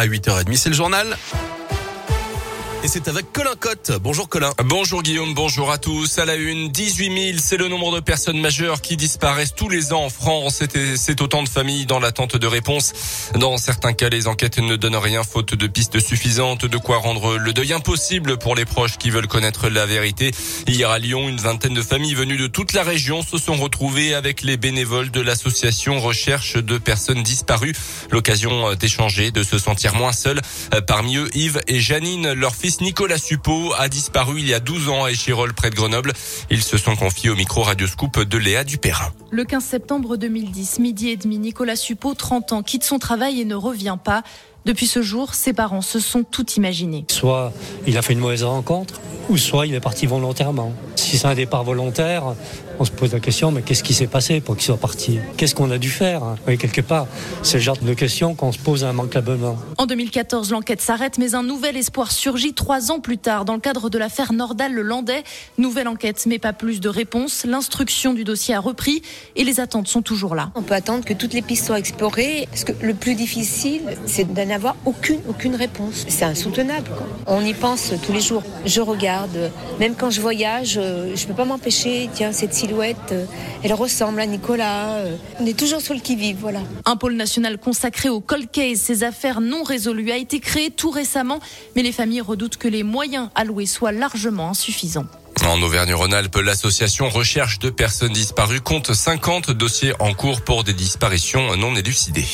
à 8h30. C'est le journal. Et c'est avec Colin Cotte. Bonjour Colin. Bonjour Guillaume, bonjour à tous. À la une, 18 000, c'est le nombre de personnes majeures qui disparaissent tous les ans en France. C'est autant de familles dans l'attente de réponses. Dans certains cas, les enquêtes ne donnent rien faute de pistes suffisantes, de quoi rendre le deuil impossible pour les proches qui veulent connaître la vérité. Hier à Lyon, une vingtaine de familles venues de toute la région se sont retrouvées avec les bénévoles de l'association Recherche de personnes disparues. L'occasion d'échanger, de se sentir moins seul. Parmi eux, Yves et Janine, leur fils Nicolas Suppot a disparu il y a 12 ans à Échirol près de Grenoble. Ils se sont confiés au micro radioscope de Léa Dupérin. Le 15 septembre 2010, midi et demi, Nicolas Suppot, 30 ans, quitte son travail et ne revient pas. Depuis ce jour, ses parents se sont tout imaginés. Soit il a fait une mauvaise rencontre, ou soit il est parti volontairement. Si c'est un départ volontaire, on se pose la question, mais qu'est-ce qui s'est passé pour qu'il soit parti? Qu'est-ce qu'on a dû faire? Oui, Quelque part, c'est le genre de question qu'on se pose immanquablement. En 2014, l'enquête s'arrête, mais un nouvel espoir surgit trois ans plus tard dans le cadre de l'affaire Nordal-le-Landais. Nouvelle enquête, mais pas plus de réponses. L'instruction du dossier a repris et les attentes sont toujours là. On peut attendre que toutes les pistes soient explorées, parce que le plus difficile, c'est d'en avoir aucune, aucune réponse. C'est insoutenable. On y pense tous les jours. Je regarde, même quand je voyage, euh, je ne peux pas m'empêcher, tiens, cette silhouette, euh, elle ressemble à Nicolas. Euh. On est toujours sur le qui-vive, voilà. Un pôle national consacré au cold case, ces affaires non résolues, a été créé tout récemment, mais les familles redoutent que les moyens alloués soient largement insuffisants. En Auvergne-Rhône-Alpes, l'association Recherche de personnes disparues compte 50 dossiers en cours pour des disparitions non élucidées.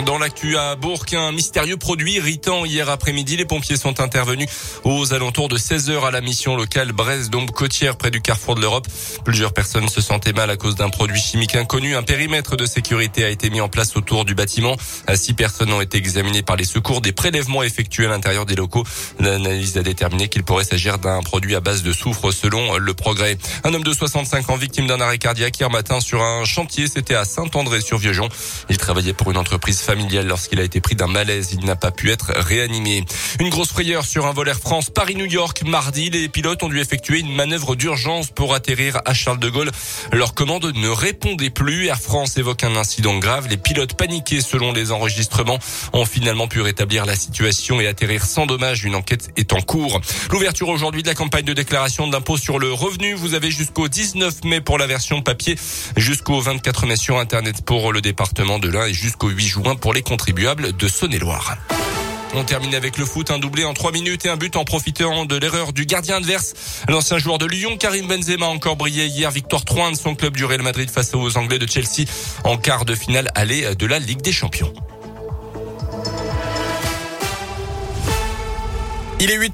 Dans l'actu à Bourg, un mystérieux produit irritant hier après-midi. Les pompiers sont intervenus aux alentours de 16 heures à la mission locale Brest-Dombe Côtière près du carrefour de l'Europe. Plusieurs personnes se sentaient mal à cause d'un produit chimique inconnu. Un périmètre de sécurité a été mis en place autour du bâtiment. Six personnes ont été examinées par les secours. Des prélèvements effectués à l'intérieur des locaux. L'analyse a déterminé qu'il pourrait s'agir d'un produit à base de soufre selon le progrès. Un homme de 65 ans victime d'un arrêt cardiaque hier matin sur un chantier. C'était à Saint-André-sur-Vieuxjon. Il travaillait pour une entreprise familial lorsqu'il a été pris d'un malaise. Il n'a pas pu être réanimé. Une grosse frayeur sur un vol Air France Paris-New York. Mardi, les pilotes ont dû effectuer une manœuvre d'urgence pour atterrir à Charles de Gaulle. Leur commande ne répondait plus. Air France évoque un incident grave. Les pilotes paniqués selon les enregistrements ont finalement pu rétablir la situation et atterrir sans dommage. Une enquête est en cours. L'ouverture aujourd'hui de la campagne de déclaration d'impôt sur le revenu. Vous avez jusqu'au 19 mai pour la version papier, jusqu'au 24 mai sur Internet pour le département de l'Ain et jusqu'au 8 juin pour les contribuables de Saône-et-Loire. On termine avec le foot, un doublé en trois minutes et un but en profitant de l'erreur du gardien adverse. L'ancien joueur de Lyon, Karim Benzema, a encore brillé hier. Victoire 3 de son club du Real Madrid face aux Anglais de Chelsea en quart de finale aller de la Ligue des Champions. Il est 8